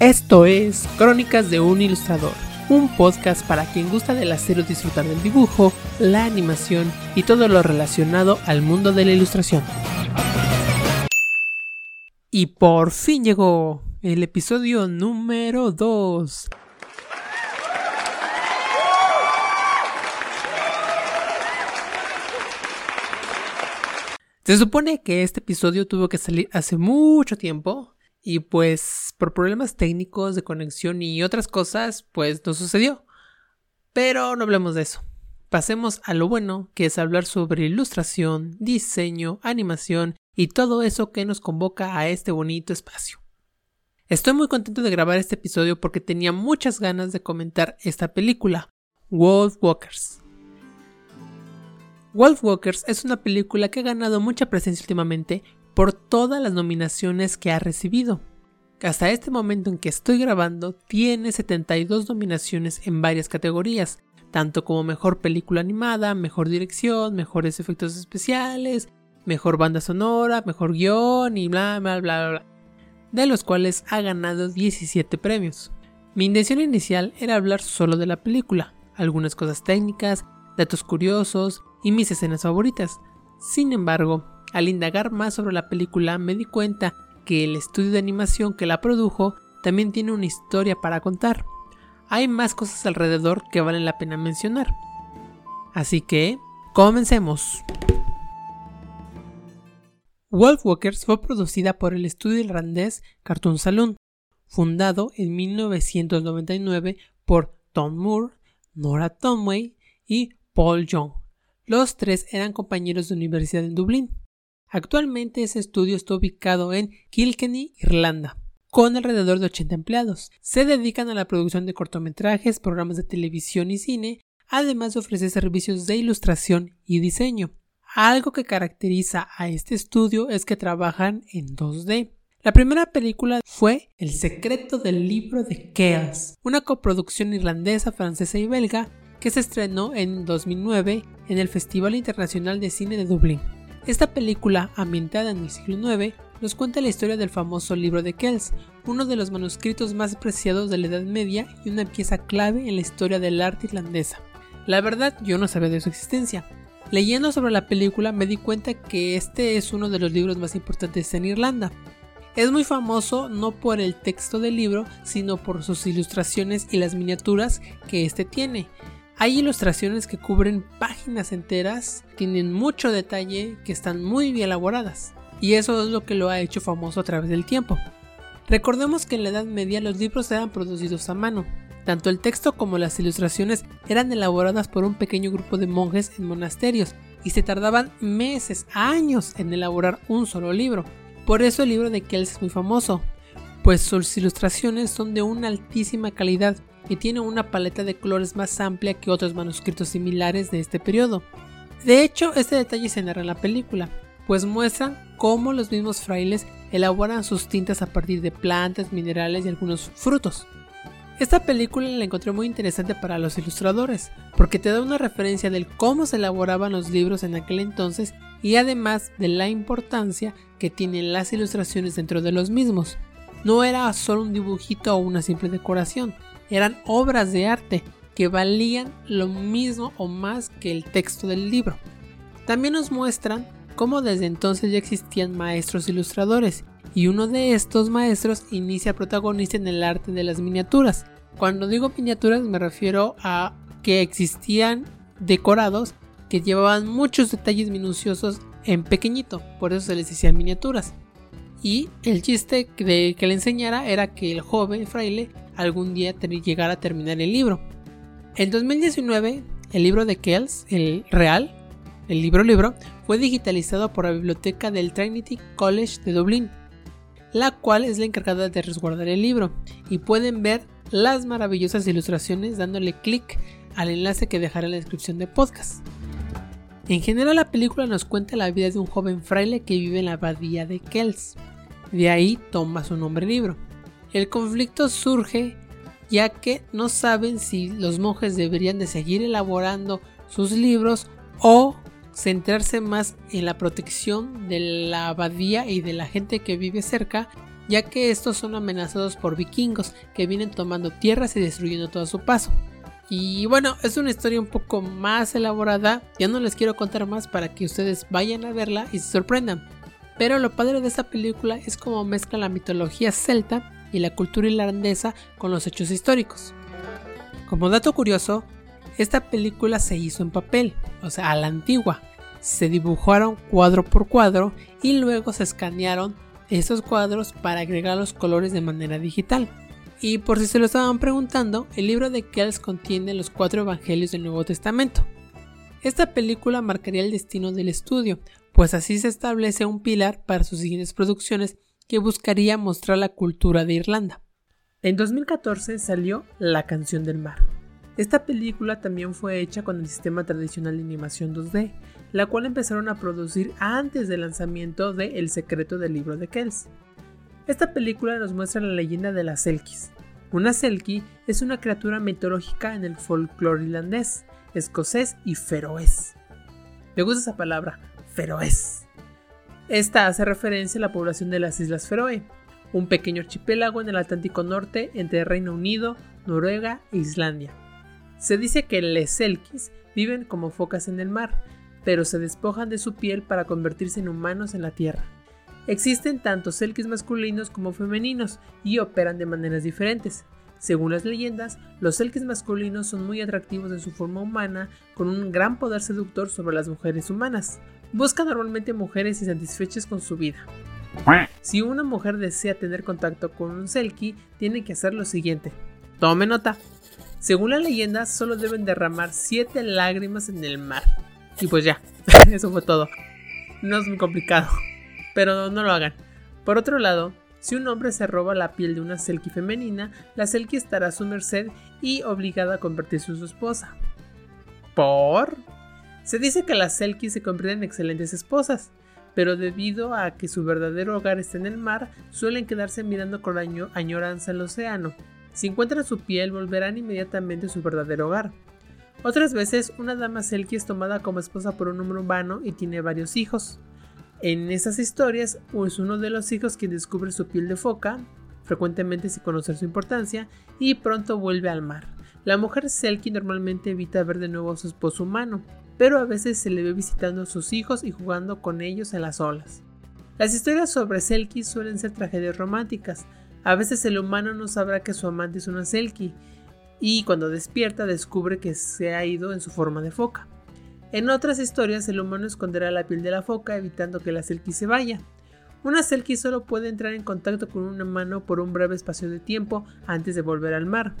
Esto es Crónicas de un Ilustrador, un podcast para quien gusta del hacer disfrutar del dibujo, la animación y todo lo relacionado al mundo de la ilustración. Y por fin llegó el episodio número 2. Se supone que este episodio tuvo que salir hace mucho tiempo y pues por problemas técnicos de conexión y otras cosas pues no sucedió. Pero no hablemos de eso. Pasemos a lo bueno, que es hablar sobre ilustración, diseño, animación y todo eso que nos convoca a este bonito espacio. Estoy muy contento de grabar este episodio porque tenía muchas ganas de comentar esta película, Wolf Walkers. Wolf Walkers es una película que ha ganado mucha presencia últimamente por todas las nominaciones que ha recibido. Hasta este momento en que estoy grabando tiene 72 nominaciones en varias categorías, tanto como mejor película animada, mejor dirección, mejores efectos especiales, mejor banda sonora, mejor guion y bla bla bla bla, de los cuales ha ganado 17 premios. Mi intención inicial era hablar solo de la película, algunas cosas técnicas, datos curiosos y mis escenas favoritas. Sin embargo, al indagar más sobre la película me di cuenta que el estudio de animación que la produjo también tiene una historia para contar. Hay más cosas alrededor que valen la pena mencionar. Así que, comencemos. Wolf Walkers fue producida por el estudio irlandés Cartoon Saloon, fundado en 1999 por Tom Moore, Nora Tomway y Paul Young. Los tres eran compañeros de universidad en Dublín. Actualmente ese estudio está ubicado en Kilkenny, Irlanda, con alrededor de 80 empleados. Se dedican a la producción de cortometrajes, programas de televisión y cine, además de ofrecer servicios de ilustración y diseño. Algo que caracteriza a este estudio es que trabajan en 2D. La primera película fue El secreto del libro de Chaos, una coproducción irlandesa, francesa y belga que se estrenó en 2009 en el Festival Internacional de Cine de Dublín. Esta película, ambientada en el siglo IX, nos cuenta la historia del famoso libro de Kells, uno de los manuscritos más preciados de la Edad Media y una pieza clave en la historia del arte irlandesa. La verdad, yo no sabía de su existencia. Leyendo sobre la película me di cuenta que este es uno de los libros más importantes en Irlanda. Es muy famoso no por el texto del libro, sino por sus ilustraciones y las miniaturas que este tiene, hay ilustraciones que cubren páginas enteras, tienen mucho detalle, que están muy bien elaboradas, y eso es lo que lo ha hecho famoso a través del tiempo. Recordemos que en la Edad Media los libros eran producidos a mano. Tanto el texto como las ilustraciones eran elaboradas por un pequeño grupo de monjes en monasterios y se tardaban meses, años en elaborar un solo libro. Por eso el libro de Kells es muy famoso, pues sus ilustraciones son de una altísima calidad y tiene una paleta de colores más amplia que otros manuscritos similares de este periodo. De hecho, este detalle se narra en la película, pues muestran cómo los mismos frailes elaboran sus tintas a partir de plantas, minerales y algunos frutos. Esta película la encontré muy interesante para los ilustradores, porque te da una referencia del cómo se elaboraban los libros en aquel entonces y además de la importancia que tienen las ilustraciones dentro de los mismos. No era solo un dibujito o una simple decoración, eran obras de arte que valían lo mismo o más que el texto del libro. También nos muestran cómo desde entonces ya existían maestros ilustradores y uno de estos maestros inicia protagonista en el arte de las miniaturas. Cuando digo miniaturas me refiero a que existían decorados que llevaban muchos detalles minuciosos en pequeñito, por eso se les decía miniaturas. Y el chiste de que le enseñara era que el joven fraile algún día llegara a terminar el libro. En 2019, el libro de Kells, el real, el libro libro, fue digitalizado por la biblioteca del Trinity College de Dublín, la cual es la encargada de resguardar el libro, y pueden ver las maravillosas ilustraciones dándole clic al enlace que dejaré en la descripción de podcast. En general la película nos cuenta la vida de un joven fraile que vive en la abadía de Kells. De ahí toma su nombre libro. El conflicto surge ya que no saben si los monjes deberían de seguir elaborando sus libros o centrarse más en la protección de la abadía y de la gente que vive cerca ya que estos son amenazados por vikingos que vienen tomando tierras y destruyendo todo su paso. Y bueno, es una historia un poco más elaborada, ya no les quiero contar más para que ustedes vayan a verla y se sorprendan. Pero lo padre de esta película es cómo mezcla la mitología celta y la cultura irlandesa con los hechos históricos. Como dato curioso, esta película se hizo en papel, o sea, a la antigua. Se dibujaron cuadro por cuadro y luego se escanearon esos cuadros para agregar los colores de manera digital. Y por si se lo estaban preguntando, el libro de Kells contiene los cuatro evangelios del Nuevo Testamento. Esta película marcaría el destino del estudio, pues así se establece un pilar para sus siguientes producciones que buscaría mostrar la cultura de Irlanda. En 2014 salió La canción del mar. Esta película también fue hecha con el sistema tradicional de animación 2D, la cual empezaron a producir antes del lanzamiento de El secreto del libro de Kells. Esta película nos muestra la leyenda de las Selkies. Una Selkie es una criatura mitológica en el folclore irlandés, escocés y feroés. Me gusta esa palabra, feroés. Esta hace referencia a la población de las Islas Feroe, un pequeño archipiélago en el Atlántico Norte entre Reino Unido, Noruega e Islandia. Se dice que les Selkies viven como focas en el mar, pero se despojan de su piel para convertirse en humanos en la tierra. Existen tanto selkies masculinos como femeninos y operan de maneras diferentes. Según las leyendas, los selkies masculinos son muy atractivos en su forma humana, con un gran poder seductor sobre las mujeres humanas. Buscan normalmente mujeres insatisfechas con su vida. Si una mujer desea tener contacto con un selkie, tiene que hacer lo siguiente. Tome nota. Según la leyenda, solo deben derramar 7 lágrimas en el mar. Y pues ya, eso fue todo. No es muy complicado pero no lo hagan. Por otro lado, si un hombre se roba la piel de una Selkie femenina, la Selkie estará a su merced y obligada a convertirse en su esposa. ¿Por? Se dice que las Selkies se convierten en excelentes esposas, pero debido a que su verdadero hogar está en el mar, suelen quedarse mirando con añoranza el océano. Si encuentran su piel, volverán inmediatamente a su verdadero hogar. Otras veces, una dama Selkie es tomada como esposa por un hombre humano y tiene varios hijos. En esas historias es uno de los hijos quien descubre su piel de foca, frecuentemente sin conocer su importancia, y pronto vuelve al mar. La mujer Selkie normalmente evita ver de nuevo a su esposo humano, pero a veces se le ve visitando a sus hijos y jugando con ellos en las olas. Las historias sobre Selkie suelen ser tragedias románticas. A veces el humano no sabrá que su amante es una Selkie, y cuando despierta descubre que se ha ido en su forma de foca. En otras historias, el humano esconderá la piel de la foca evitando que la selkie se vaya. Una selkie solo puede entrar en contacto con un humano por un breve espacio de tiempo antes de volver al mar.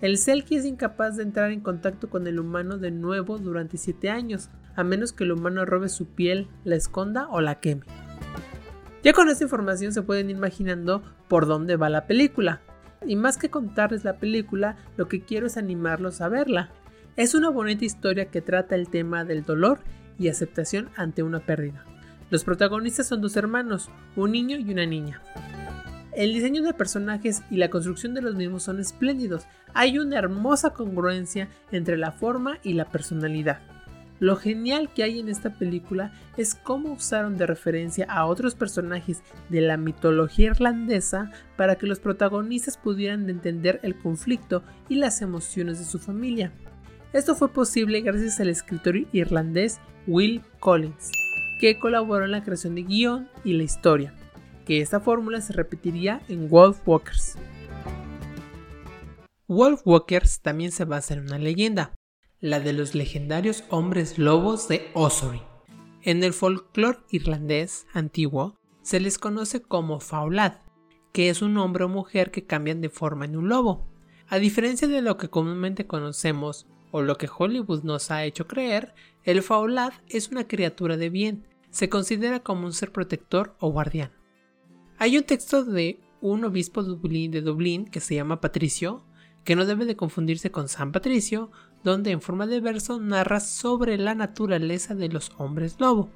El selkie es incapaz de entrar en contacto con el humano de nuevo durante 7 años, a menos que el humano robe su piel, la esconda o la queme. Ya con esta información se pueden ir imaginando por dónde va la película. Y más que contarles la película, lo que quiero es animarlos a verla. Es una bonita historia que trata el tema del dolor y aceptación ante una pérdida. Los protagonistas son dos hermanos, un niño y una niña. El diseño de personajes y la construcción de los mismos son espléndidos. Hay una hermosa congruencia entre la forma y la personalidad. Lo genial que hay en esta película es cómo usaron de referencia a otros personajes de la mitología irlandesa para que los protagonistas pudieran entender el conflicto y las emociones de su familia. Esto fue posible gracias al escritor irlandés Will Collins, que colaboró en la creación de guion y la historia, que esta fórmula se repetiría en Wolf Walkers. Wolf Walkers también se basa en una leyenda, la de los legendarios hombres lobos de Ossory. En el folclore irlandés antiguo se les conoce como faulad, que es un hombre o mujer que cambian de forma en un lobo. A diferencia de lo que comúnmente conocemos o lo que Hollywood nos ha hecho creer, el Faulad es una criatura de bien, se considera como un ser protector o guardián. Hay un texto de un obispo de Dublín que se llama Patricio, que no debe de confundirse con San Patricio, donde en forma de verso narra sobre la naturaleza de los hombres lobo.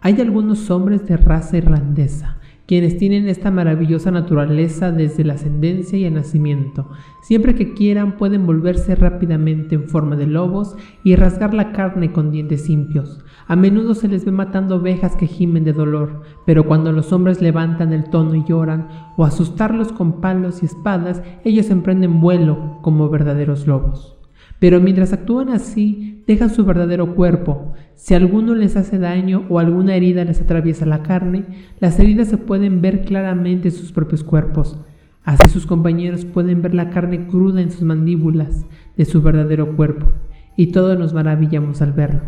Hay algunos hombres de raza irlandesa quienes tienen esta maravillosa naturaleza desde la ascendencia y el nacimiento. Siempre que quieran pueden volverse rápidamente en forma de lobos y rasgar la carne con dientes impios. A menudo se les ve matando ovejas que gimen de dolor, pero cuando los hombres levantan el tono y lloran, o asustarlos con palos y espadas, ellos emprenden vuelo como verdaderos lobos. Pero mientras actúan así, dejan su verdadero cuerpo. Si alguno les hace daño o alguna herida les atraviesa la carne, las heridas se pueden ver claramente en sus propios cuerpos. Así sus compañeros pueden ver la carne cruda en sus mandíbulas de su verdadero cuerpo, y todos nos maravillamos al verlo.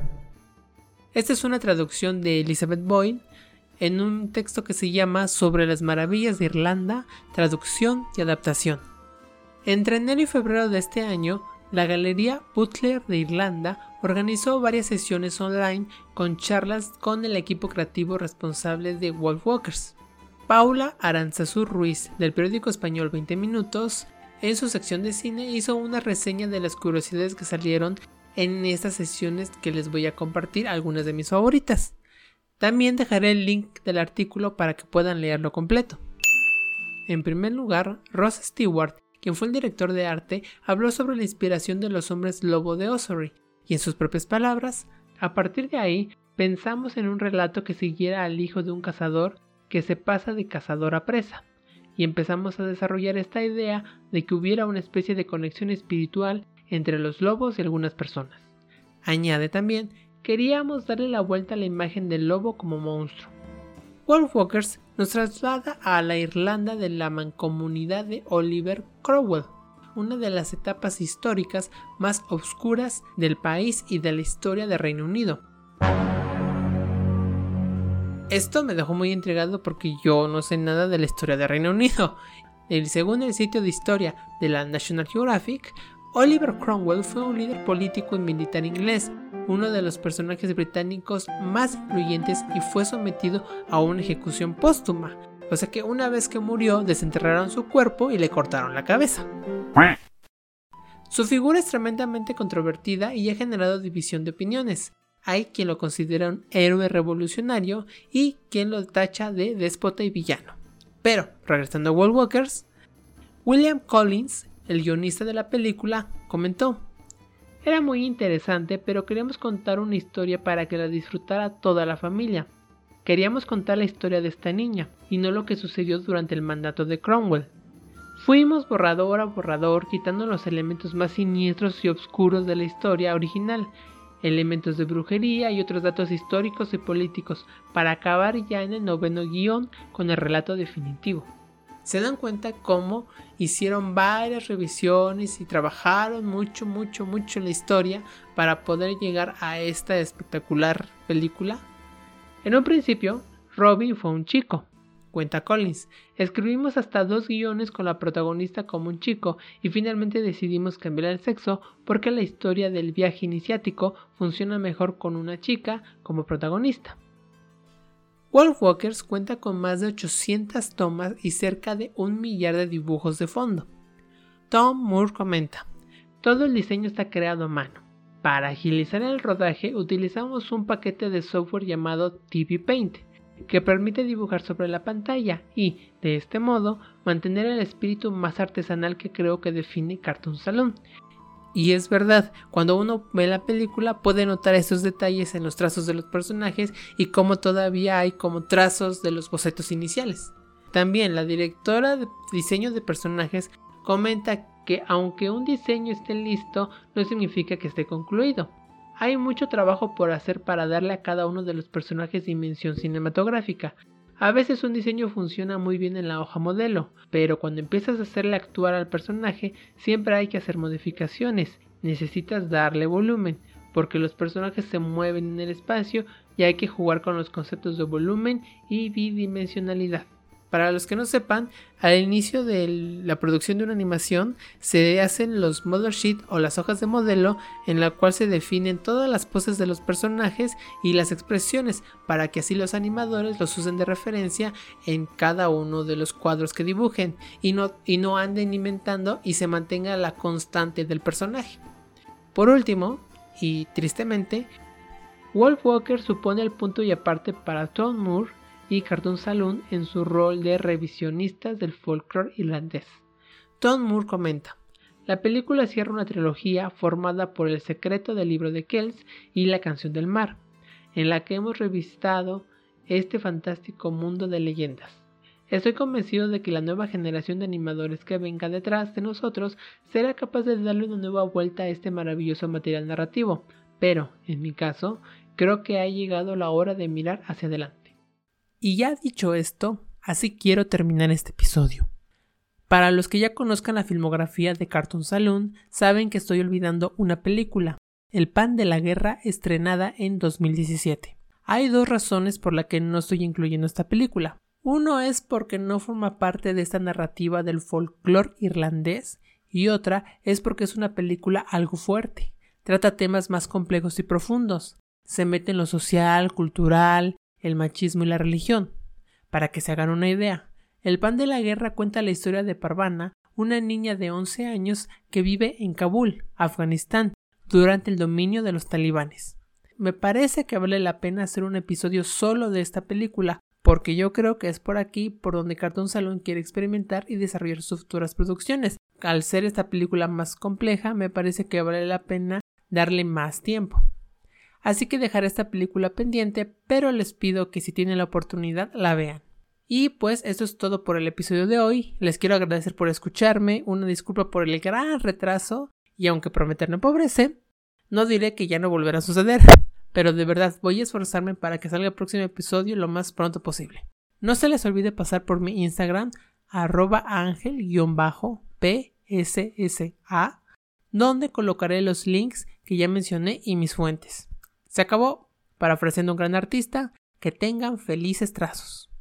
Esta es una traducción de Elizabeth Boyd en un texto que se llama Sobre las maravillas de Irlanda, traducción y adaptación. Entre enero y febrero de este año, la Galería Butler de Irlanda organizó varias sesiones online con charlas con el equipo creativo responsable de Wolf Walkers. Paula Aranzazú Ruiz, del periódico español 20 Minutos, en su sección de cine hizo una reseña de las curiosidades que salieron en estas sesiones que les voy a compartir algunas de mis favoritas. También dejaré el link del artículo para que puedan leerlo completo. En primer lugar, Ross Stewart quien fue el director de arte, habló sobre la inspiración de los hombres lobo de Ossory, y en sus propias palabras, a partir de ahí pensamos en un relato que siguiera al hijo de un cazador que se pasa de cazador a presa, y empezamos a desarrollar esta idea de que hubiera una especie de conexión espiritual entre los lobos y algunas personas. Añade también, queríamos darle la vuelta a la imagen del lobo como monstruo. Wolfwalkers nos traslada a la Irlanda de la mancomunidad de Oliver Cromwell, una de las etapas históricas más oscuras del país y de la historia del Reino Unido. Esto me dejó muy intrigado porque yo no sé nada de la historia del Reino Unido. según el sitio de historia de la National Geographic, Oliver Cromwell fue un líder político y militar inglés, uno de los personajes británicos más influyentes y fue sometido a una ejecución póstuma. O sea que una vez que murió, desenterraron su cuerpo y le cortaron la cabeza. Su figura es tremendamente controvertida y ha generado división de opiniones. Hay quien lo considera un héroe revolucionario y quien lo tacha de déspota y villano. Pero, regresando a World Walkers, William Collins el guionista de la película, comentó, era muy interesante, pero queríamos contar una historia para que la disfrutara toda la familia. Queríamos contar la historia de esta niña, y no lo que sucedió durante el mandato de Cromwell. Fuimos borrador a borrador quitando los elementos más siniestros y oscuros de la historia original, elementos de brujería y otros datos históricos y políticos, para acabar ya en el noveno guion con el relato definitivo se dan cuenta cómo hicieron varias revisiones y trabajaron mucho, mucho, mucho en la historia para poder llegar a esta espectacular película. En un principio, Robin fue un chico, cuenta Collins. Escribimos hasta dos guiones con la protagonista como un chico y finalmente decidimos cambiar el sexo porque la historia del viaje iniciático funciona mejor con una chica como protagonista. Wolfwalkers cuenta con más de 800 tomas y cerca de un millar de dibujos de fondo. Tom Moore comenta, todo el diseño está creado a mano. Para agilizar el rodaje utilizamos un paquete de software llamado TV Paint, que permite dibujar sobre la pantalla y, de este modo, mantener el espíritu más artesanal que creo que define Cartoon Saloon, y es verdad, cuando uno ve la película puede notar esos detalles en los trazos de los personajes y cómo todavía hay como trazos de los bocetos iniciales. También la directora de diseño de personajes comenta que aunque un diseño esté listo no significa que esté concluido. Hay mucho trabajo por hacer para darle a cada uno de los personajes dimensión cinematográfica, a veces un diseño funciona muy bien en la hoja modelo, pero cuando empiezas a hacerle actuar al personaje siempre hay que hacer modificaciones. Necesitas darle volumen, porque los personajes se mueven en el espacio y hay que jugar con los conceptos de volumen y bidimensionalidad. Para los que no sepan, al inicio de la producción de una animación se hacen los model sheet o las hojas de modelo en la cual se definen todas las poses de los personajes y las expresiones para que así los animadores los usen de referencia en cada uno de los cuadros que dibujen y no, y no anden inventando y se mantenga la constante del personaje. Por último, y tristemente, Wolf Walker supone el punto y aparte para Tom Moore y Cartoon Saloon en su rol de revisionistas del folclore irlandés. Tom Moore comenta, la película cierra una trilogía formada por El secreto del libro de Kells y La canción del mar, en la que hemos revisado este fantástico mundo de leyendas. Estoy convencido de que la nueva generación de animadores que venga detrás de nosotros será capaz de darle una nueva vuelta a este maravilloso material narrativo, pero, en mi caso, creo que ha llegado la hora de mirar hacia adelante. Y ya dicho esto, así quiero terminar este episodio. Para los que ya conozcan la filmografía de Cartoon Saloon, saben que estoy olvidando una película, El pan de la guerra, estrenada en 2017. Hay dos razones por las que no estoy incluyendo esta película. Uno es porque no forma parte de esta narrativa del folclore irlandés y otra es porque es una película algo fuerte. Trata temas más complejos y profundos. Se mete en lo social, cultural, el machismo y la religión. Para que se hagan una idea, El pan de la guerra cuenta la historia de Parvana, una niña de 11 años que vive en Kabul, Afganistán, durante el dominio de los talibanes. Me parece que vale la pena hacer un episodio solo de esta película, porque yo creo que es por aquí por donde Cartoon Salon quiere experimentar y desarrollar sus futuras producciones. Al ser esta película más compleja, me parece que vale la pena darle más tiempo. Así que dejaré esta película pendiente, pero les pido que si tienen la oportunidad la vean. Y pues esto es todo por el episodio de hoy. Les quiero agradecer por escucharme, una disculpa por el gran retraso, y aunque prometer no empobrece, no diré que ya no volverá a suceder pero de verdad voy a esforzarme para que salga el próximo episodio lo más pronto posible. No se les olvide pasar por mi Instagram arroba ángel-pssa donde colocaré los links que ya mencioné y mis fuentes. Se acabó. Para ofreciendo un gran artista, que tengan felices trazos.